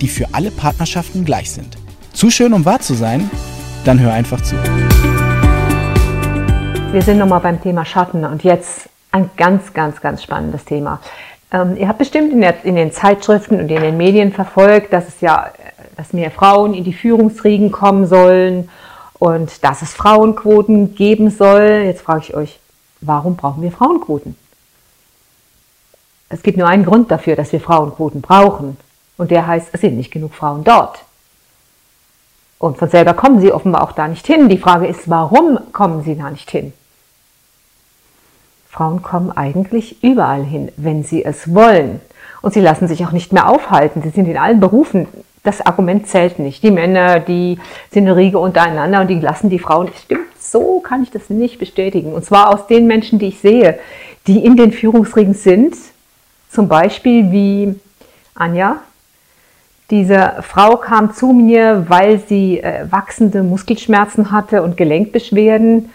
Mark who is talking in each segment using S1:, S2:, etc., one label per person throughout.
S1: die für alle Partnerschaften gleich sind. Zu schön, um wahr zu sein? Dann hör einfach zu.
S2: Wir sind nochmal beim Thema Schatten und jetzt ein ganz, ganz, ganz spannendes Thema. Ähm, ihr habt bestimmt in, der, in, den Zeitschriften und in den Medien verfolgt, dass es ja, dass mehr Frauen in die Führungsriegen kommen sollen und dass es Frauenquoten geben soll. Jetzt frage ich euch, warum brauchen wir Frauenquoten? Es gibt nur einen Grund dafür, dass wir Frauenquoten brauchen. Und der heißt, es sind nicht genug Frauen dort. Und von selber kommen sie offenbar auch da nicht hin. Die Frage ist, warum kommen sie da nicht hin? Frauen kommen eigentlich überall hin, wenn sie es wollen. Und sie lassen sich auch nicht mehr aufhalten. Sie sind in allen Berufen. Das Argument zählt nicht. Die Männer, die sind eine Riege untereinander und die lassen die Frauen. Stimmt, so kann ich das nicht bestätigen. Und zwar aus den Menschen, die ich sehe, die in den Führungsriegen sind. Zum Beispiel wie Anja, diese Frau kam zu mir, weil sie äh, wachsende Muskelschmerzen hatte und Gelenkbeschwerden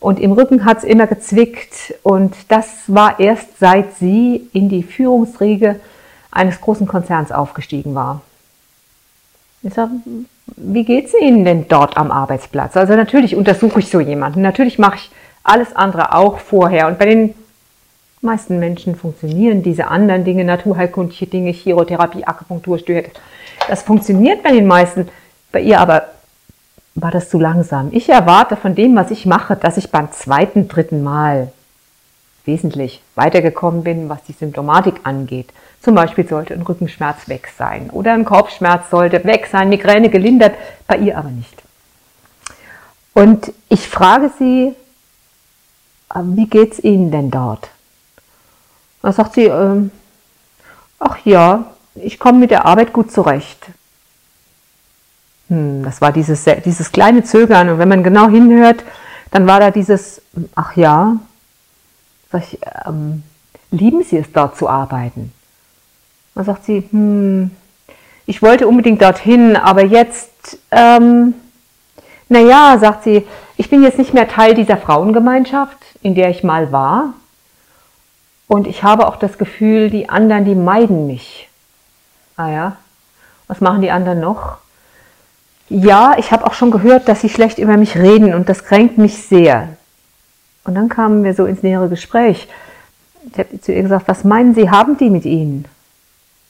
S2: und im Rücken hat es immer gezwickt und das war erst seit sie in die Führungsriege eines großen Konzerns aufgestiegen war. Ich sag, wie geht es Ihnen denn dort am Arbeitsplatz? Also natürlich untersuche ich so jemanden, natürlich mache ich alles andere auch vorher und bei den meisten Menschen funktionieren diese anderen Dinge, naturheilkundliche Dinge, Chirotherapie, Akupunktur, Störheit, das funktioniert bei den meisten. Bei ihr aber war das zu langsam. Ich erwarte von dem, was ich mache, dass ich beim zweiten, dritten Mal wesentlich weitergekommen bin, was die Symptomatik angeht. Zum Beispiel sollte ein Rückenschmerz weg sein oder ein Kopfschmerz sollte weg sein, Migräne gelindert, bei ihr aber nicht. Und ich frage sie, äh, wie geht es Ihnen denn dort? Da sagt sie, ähm, ach ja, ich komme mit der Arbeit gut zurecht. Hm, das war dieses, dieses kleine Zögern. Und wenn man genau hinhört, dann war da dieses, ach ja, sag ich, ähm, lieben Sie es dort zu arbeiten? Dann sagt sie, hm, ich wollte unbedingt dorthin, aber jetzt, ähm, naja, sagt sie, ich bin jetzt nicht mehr Teil dieser Frauengemeinschaft, in der ich mal war. Und ich habe auch das Gefühl, die anderen, die meiden mich. Ah ja, was machen die anderen noch? Ja, ich habe auch schon gehört, dass sie schlecht über mich reden und das kränkt mich sehr. Und dann kamen wir so ins nähere Gespräch. Ich habe zu ihr gesagt, was meinen Sie, haben die mit Ihnen?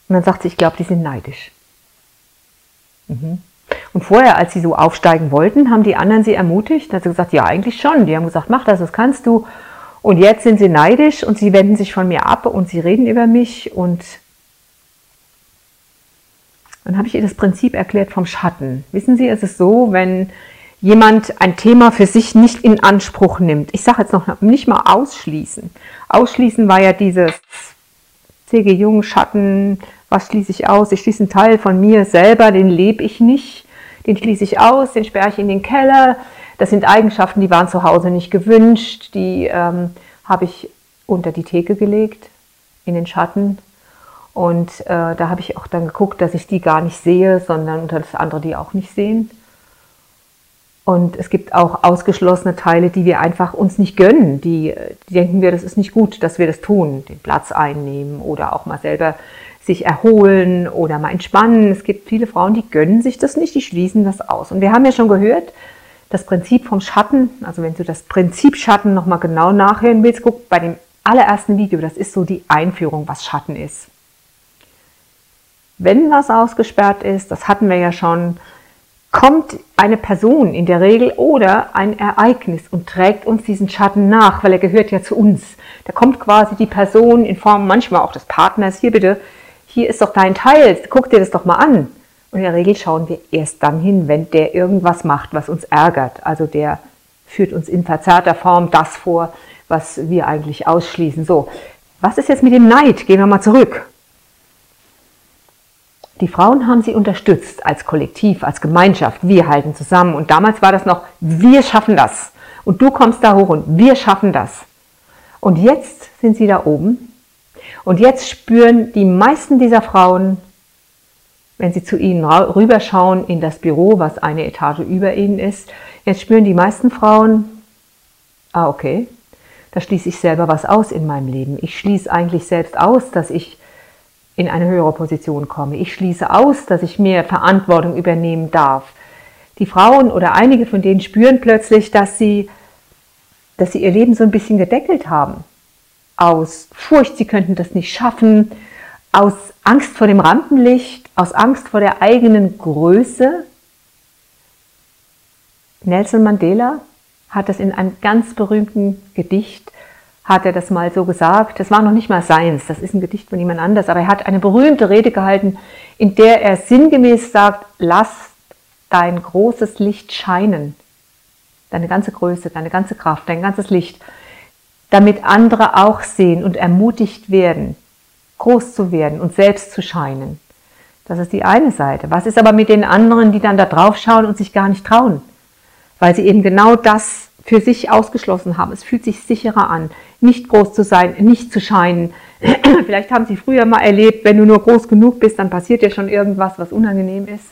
S2: Und dann sagt sie, ich glaube, die sind neidisch. Mhm. Und vorher, als sie so aufsteigen wollten, haben die anderen sie ermutigt. Da hat sie gesagt, ja, eigentlich schon. Die haben gesagt, mach das, das kannst du. Und jetzt sind sie neidisch und sie wenden sich von mir ab und sie reden über mich und dann habe ich ihr das Prinzip erklärt vom Schatten. Wissen Sie, es ist so, wenn jemand ein Thema für sich nicht in Anspruch nimmt. Ich sage jetzt noch nicht mal ausschließen. Ausschließen war ja dieses C.G. Jung, Schatten, was schließe ich aus? Ich schließe einen Teil von mir selber, den lebe ich nicht. Den schließe ich aus, den sperre ich in den Keller. Das sind Eigenschaften, die waren zu Hause nicht gewünscht. Die ähm, habe ich unter die Theke gelegt, in den Schatten. Und äh, da habe ich auch dann geguckt, dass ich die gar nicht sehe, sondern dass andere die auch nicht sehen. Und es gibt auch ausgeschlossene Teile, die wir einfach uns nicht gönnen. Die, die denken wir, das ist nicht gut, dass wir das tun, den Platz einnehmen oder auch mal selber sich erholen oder mal entspannen. Es gibt viele Frauen, die gönnen sich das nicht, die schließen das aus. Und wir haben ja schon gehört, das Prinzip vom Schatten, also wenn du das Prinzip Schatten nochmal genau nachhören willst, guck bei dem allerersten Video, das ist so die Einführung, was Schatten ist. Wenn was ausgesperrt ist, das hatten wir ja schon, kommt eine Person in der Regel oder ein Ereignis und trägt uns diesen Schatten nach, weil er gehört ja zu uns. Da kommt quasi die Person in Form manchmal auch des Partners, hier bitte, hier ist doch dein Teil, guck dir das doch mal an. Und in der Regel schauen wir erst dann hin, wenn der irgendwas macht, was uns ärgert. Also der führt uns in verzerrter Form das vor, was wir eigentlich ausschließen. So, was ist jetzt mit dem Neid? Gehen wir mal zurück. Die Frauen haben sie unterstützt als Kollektiv, als Gemeinschaft. Wir halten zusammen. Und damals war das noch, wir schaffen das. Und du kommst da hoch und wir schaffen das. Und jetzt sind sie da oben. Und jetzt spüren die meisten dieser Frauen, wenn sie zu ihnen rüberschauen in das Büro, was eine Etage über ihnen ist, jetzt spüren die meisten Frauen, ah okay, da schließe ich selber was aus in meinem Leben. Ich schließe eigentlich selbst aus, dass ich in eine höhere Position komme. Ich schließe aus, dass ich mehr Verantwortung übernehmen darf. Die Frauen oder einige von denen spüren plötzlich, dass sie, dass sie ihr Leben so ein bisschen gedeckelt haben. Aus Furcht, sie könnten das nicht schaffen, aus Angst vor dem Rampenlicht, aus Angst vor der eigenen Größe. Nelson Mandela hat das in einem ganz berühmten Gedicht hat er das mal so gesagt. Das war noch nicht mal seins, das ist ein Gedicht von jemand anders, aber er hat eine berühmte Rede gehalten, in der er sinngemäß sagt, lass dein großes Licht scheinen, deine ganze Größe, deine ganze Kraft, dein ganzes Licht, damit andere auch sehen und ermutigt werden, groß zu werden und selbst zu scheinen. Das ist die eine Seite. Was ist aber mit den anderen, die dann da drauf schauen und sich gar nicht trauen? Weil sie eben genau das für sich ausgeschlossen haben. Es fühlt sich sicherer an, nicht groß zu sein, nicht zu scheinen. Vielleicht haben Sie früher mal erlebt, wenn du nur groß genug bist, dann passiert dir schon irgendwas, was unangenehm ist.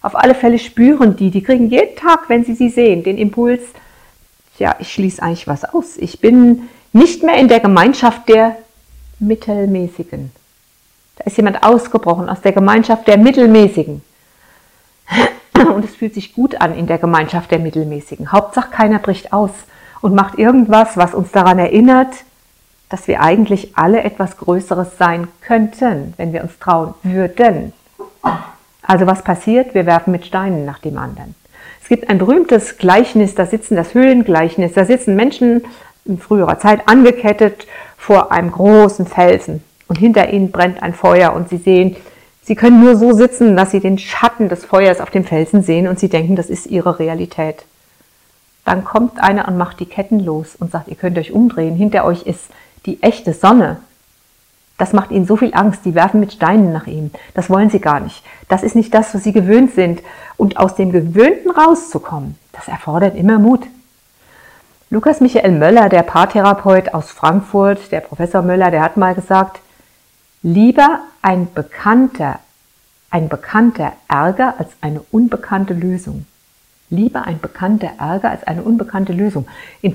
S2: Auf alle Fälle spüren die, die kriegen jeden Tag, wenn sie sie sehen, den Impuls, ja, ich schließe eigentlich was aus. Ich bin nicht mehr in der Gemeinschaft der Mittelmäßigen. Da ist jemand ausgebrochen aus der Gemeinschaft der Mittelmäßigen. Und es fühlt sich gut an in der Gemeinschaft der Mittelmäßigen. Hauptsache keiner bricht aus und macht irgendwas, was uns daran erinnert, dass wir eigentlich alle etwas Größeres sein könnten, wenn wir uns trauen würden. Also was passiert? Wir werfen mit Steinen nach dem anderen. Es gibt ein berühmtes Gleichnis, da sitzen das Höhlengleichnis, da sitzen Menschen in früherer Zeit angekettet vor einem großen Felsen und hinter ihnen brennt ein Feuer und sie sehen Sie können nur so sitzen, dass Sie den Schatten des Feuers auf dem Felsen sehen und Sie denken, das ist Ihre Realität. Dann kommt einer und macht die Ketten los und sagt, ihr könnt euch umdrehen. Hinter euch ist die echte Sonne. Das macht ihnen so viel Angst. Die werfen mit Steinen nach ihm. Das wollen sie gar nicht. Das ist nicht das, was sie gewöhnt sind. Und aus dem Gewöhnten rauszukommen, das erfordert immer Mut. Lukas Michael Möller, der Paartherapeut aus Frankfurt, der Professor Möller, der hat mal gesagt, Lieber ein bekannter, ein bekannter Ärger als eine unbekannte Lösung. Lieber ein bekannter Ärger als eine unbekannte Lösung. Im,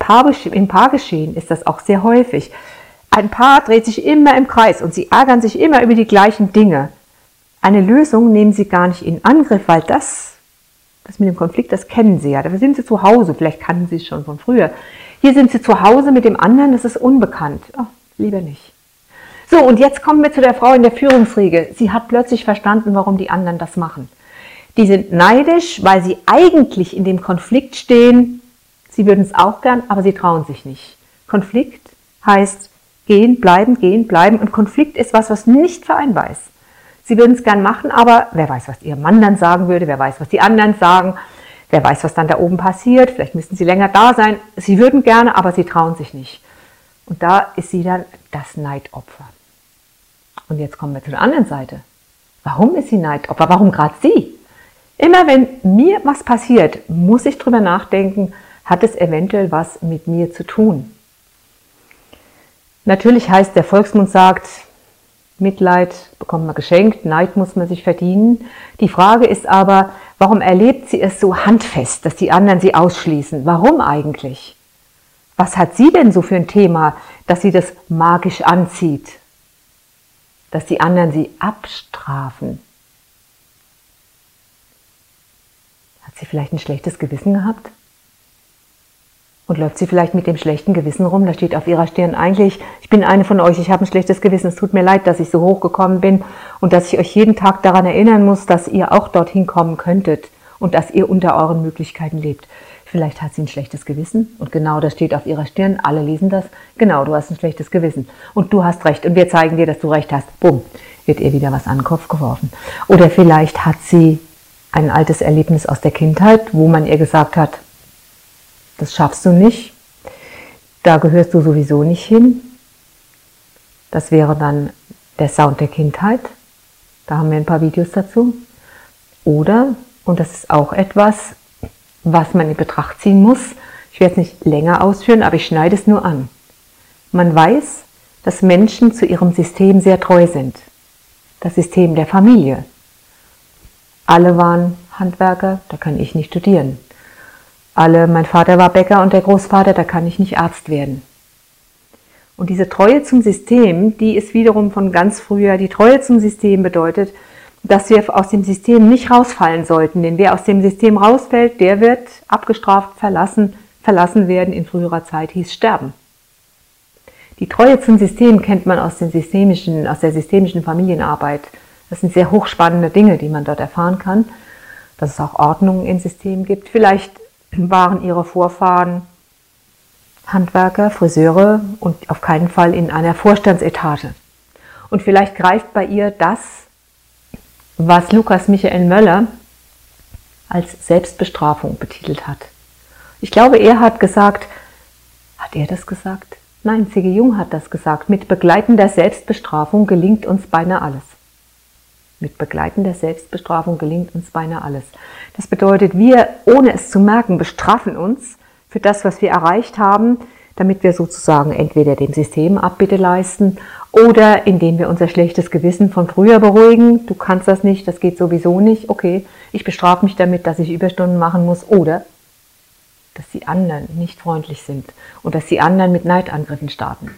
S2: Im Paargeschehen ist das auch sehr häufig. Ein Paar dreht sich immer im Kreis und sie ärgern sich immer über die gleichen Dinge. Eine Lösung nehmen sie gar nicht in Angriff, weil das, das mit dem Konflikt, das kennen sie ja. Da sind sie zu Hause, vielleicht kannten sie es schon von früher. Hier sind sie zu Hause mit dem anderen, das ist unbekannt. Oh, lieber nicht. So, und jetzt kommen wir zu der Frau in der Führungsriege. Sie hat plötzlich verstanden, warum die anderen das machen. Die sind neidisch, weil sie eigentlich in dem Konflikt stehen. Sie würden es auch gern, aber sie trauen sich nicht. Konflikt heißt gehen, bleiben, gehen, bleiben. Und Konflikt ist was, was nicht vereinbar ist. Sie würden es gern machen, aber wer weiß, was ihr Mann dann sagen würde, wer weiß, was die anderen sagen, wer weiß, was dann da oben passiert. Vielleicht müssten sie länger da sein. Sie würden gerne, aber sie trauen sich nicht. Und da ist sie dann das Neidopfer. Und jetzt kommen wir zu der anderen Seite. Warum ist sie Neidopfer? Warum gerade sie? Immer wenn mir was passiert, muss ich drüber nachdenken, hat es eventuell was mit mir zu tun? Natürlich heißt, der Volksmund sagt, Mitleid bekommt man geschenkt, Neid muss man sich verdienen. Die Frage ist aber, warum erlebt sie es so handfest, dass die anderen sie ausschließen? Warum eigentlich? Was hat sie denn so für ein Thema, dass sie das magisch anzieht? Dass die anderen sie abstrafen. Hat sie vielleicht ein schlechtes Gewissen gehabt? Und läuft sie vielleicht mit dem schlechten Gewissen rum? Da steht auf ihrer Stirn eigentlich, ich bin eine von euch, ich habe ein schlechtes Gewissen, es tut mir leid, dass ich so hochgekommen bin und dass ich euch jeden Tag daran erinnern muss, dass ihr auch dorthin kommen könntet und dass ihr unter euren Möglichkeiten lebt. Vielleicht hat sie ein schlechtes Gewissen und genau das steht auf ihrer Stirn. Alle lesen das. Genau, du hast ein schlechtes Gewissen und du hast recht und wir zeigen dir, dass du recht hast. Bumm, wird ihr wieder was an den Kopf geworfen. Oder vielleicht hat sie ein altes Erlebnis aus der Kindheit, wo man ihr gesagt hat, das schaffst du nicht, da gehörst du sowieso nicht hin. Das wäre dann der Sound der Kindheit. Da haben wir ein paar Videos dazu. Oder, und das ist auch etwas, was man in Betracht ziehen muss, ich werde es nicht länger ausführen, aber ich schneide es nur an. Man weiß, dass Menschen zu ihrem System sehr treu sind. Das System der Familie. Alle waren Handwerker, da kann ich nicht studieren. Alle, mein Vater war Bäcker und der Großvater, da kann ich nicht Arzt werden. Und diese Treue zum System, die ist wiederum von ganz früher, die Treue zum System bedeutet, dass wir aus dem System nicht rausfallen sollten. Denn wer aus dem System rausfällt, der wird abgestraft, verlassen, verlassen werden. In früherer Zeit hieß sterben. Die Treue zum System kennt man aus, den systemischen, aus der systemischen Familienarbeit. Das sind sehr hochspannende Dinge, die man dort erfahren kann. Dass es auch Ordnungen im System gibt. Vielleicht waren ihre Vorfahren Handwerker, Friseure und auf keinen Fall in einer Vorstandsetage. Und vielleicht greift bei ihr das, was Lukas Michael Möller als Selbstbestrafung betitelt hat. Ich glaube, er hat gesagt, hat er das gesagt? Nein, C.G. Jung hat das gesagt. Mit begleitender Selbstbestrafung gelingt uns beinahe alles. Mit begleitender Selbstbestrafung gelingt uns beinahe alles. Das bedeutet, wir, ohne es zu merken, bestrafen uns für das, was wir erreicht haben, damit wir sozusagen entweder dem System Abbitte leisten oder indem wir unser schlechtes Gewissen von früher beruhigen. Du kannst das nicht, das geht sowieso nicht. Okay, ich bestrafe mich damit, dass ich Überstunden machen muss oder dass die anderen nicht freundlich sind und dass die anderen mit Neidangriffen starten.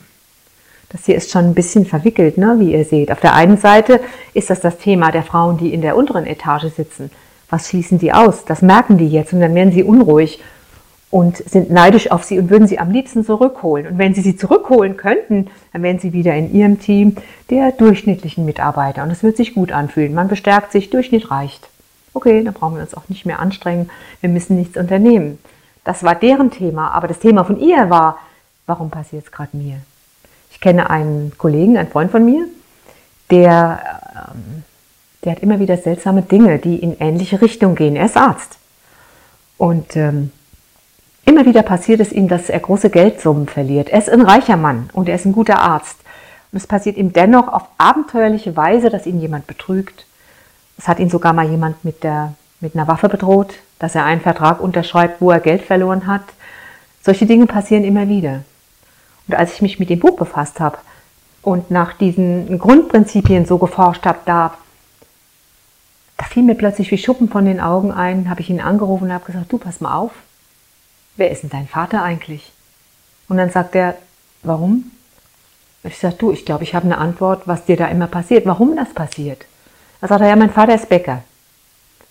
S2: Das hier ist schon ein bisschen verwickelt, ne, wie ihr seht. Auf der einen Seite ist das das Thema der Frauen, die in der unteren Etage sitzen. Was schließen die aus? Das merken die jetzt und dann werden sie unruhig und sind neidisch auf sie und würden sie am liebsten zurückholen. Und wenn sie sie zurückholen könnten, dann wären sie wieder in ihrem Team der durchschnittlichen Mitarbeiter. Und es wird sich gut anfühlen. Man bestärkt sich, Durchschnitt reicht. Okay, dann brauchen wir uns auch nicht mehr anstrengen. Wir müssen nichts unternehmen. Das war deren Thema. Aber das Thema von ihr war, warum passiert es gerade mir? Ich kenne einen Kollegen, einen Freund von mir, der, ähm, der hat immer wieder seltsame Dinge, die in ähnliche Richtung gehen. Er ist Arzt. Und ähm, Immer wieder passiert es ihm, dass er große Geldsummen verliert. Er ist ein reicher Mann und er ist ein guter Arzt. Und es passiert ihm dennoch auf abenteuerliche Weise, dass ihn jemand betrügt. Es hat ihn sogar mal jemand mit, der, mit einer Waffe bedroht, dass er einen Vertrag unterschreibt, wo er Geld verloren hat. Solche Dinge passieren immer wieder. Und als ich mich mit dem Buch befasst habe und nach diesen Grundprinzipien so geforscht habe, da, da fiel mir plötzlich wie Schuppen von den Augen ein, habe ich ihn angerufen und habe gesagt, du pass mal auf, wer ist denn dein Vater eigentlich? Und dann sagt er, warum? Ich sage, du, ich glaube, ich habe eine Antwort, was dir da immer passiert, warum das passiert. Da sagt er, ja, mein Vater ist Bäcker.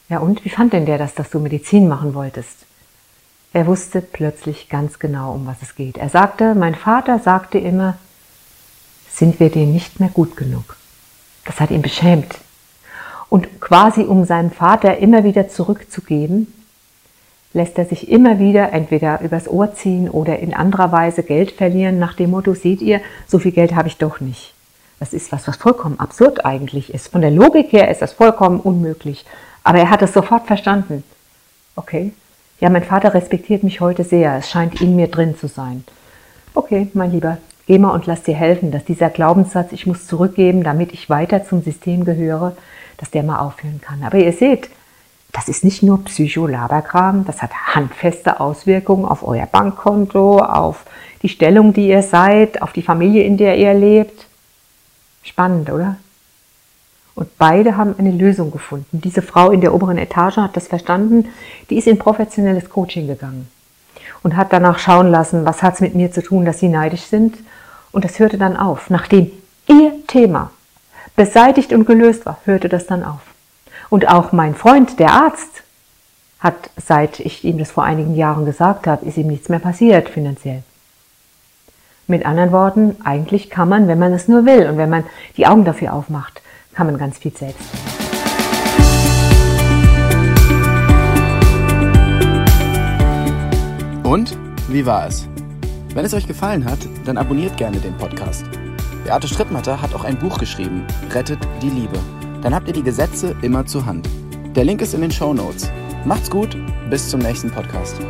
S2: Ja, und wie fand denn der das, dass du Medizin machen wolltest? Er wusste plötzlich ganz genau, um was es geht. Er sagte, mein Vater sagte immer, sind wir dir nicht mehr gut genug. Das hat ihn beschämt. Und quasi um seinem Vater immer wieder zurückzugeben, lässt er sich immer wieder entweder übers Ohr ziehen oder in anderer Weise Geld verlieren, nach dem Motto, seht ihr, so viel Geld habe ich doch nicht. Das ist was, was vollkommen absurd eigentlich ist. Von der Logik her ist das vollkommen unmöglich. Aber er hat es sofort verstanden. Okay, ja, mein Vater respektiert mich heute sehr. Es scheint in mir drin zu sein. Okay, mein Lieber, geh mal und lass dir helfen, dass dieser Glaubenssatz, ich muss zurückgeben, damit ich weiter zum System gehöre, dass der mal aufhören kann. Aber ihr seht, das ist nicht nur Psycholaberkram, das hat handfeste Auswirkungen auf euer Bankkonto, auf die Stellung, die ihr seid, auf die Familie, in der ihr lebt. Spannend, oder? Und beide haben eine Lösung gefunden. Diese Frau in der oberen Etage hat das verstanden, die ist in professionelles Coaching gegangen und hat danach schauen lassen, was hat es mit mir zu tun, dass sie neidisch sind. Und das hörte dann auf. Nachdem ihr Thema beseitigt und gelöst war, hörte das dann auf. Und auch mein Freund, der Arzt, hat, seit ich ihm das vor einigen Jahren gesagt habe, ist ihm nichts mehr passiert finanziell. Mit anderen Worten, eigentlich kann man, wenn man es nur will und wenn man die Augen dafür aufmacht, kann man ganz viel selbst.
S1: Und wie war es? Wenn es euch gefallen hat, dann abonniert gerne den Podcast. Beate Strittmatter hat auch ein Buch geschrieben, Rettet die Liebe dann habt ihr die Gesetze immer zur Hand. Der Link ist in den Show Notes. Macht's gut, bis zum nächsten Podcast.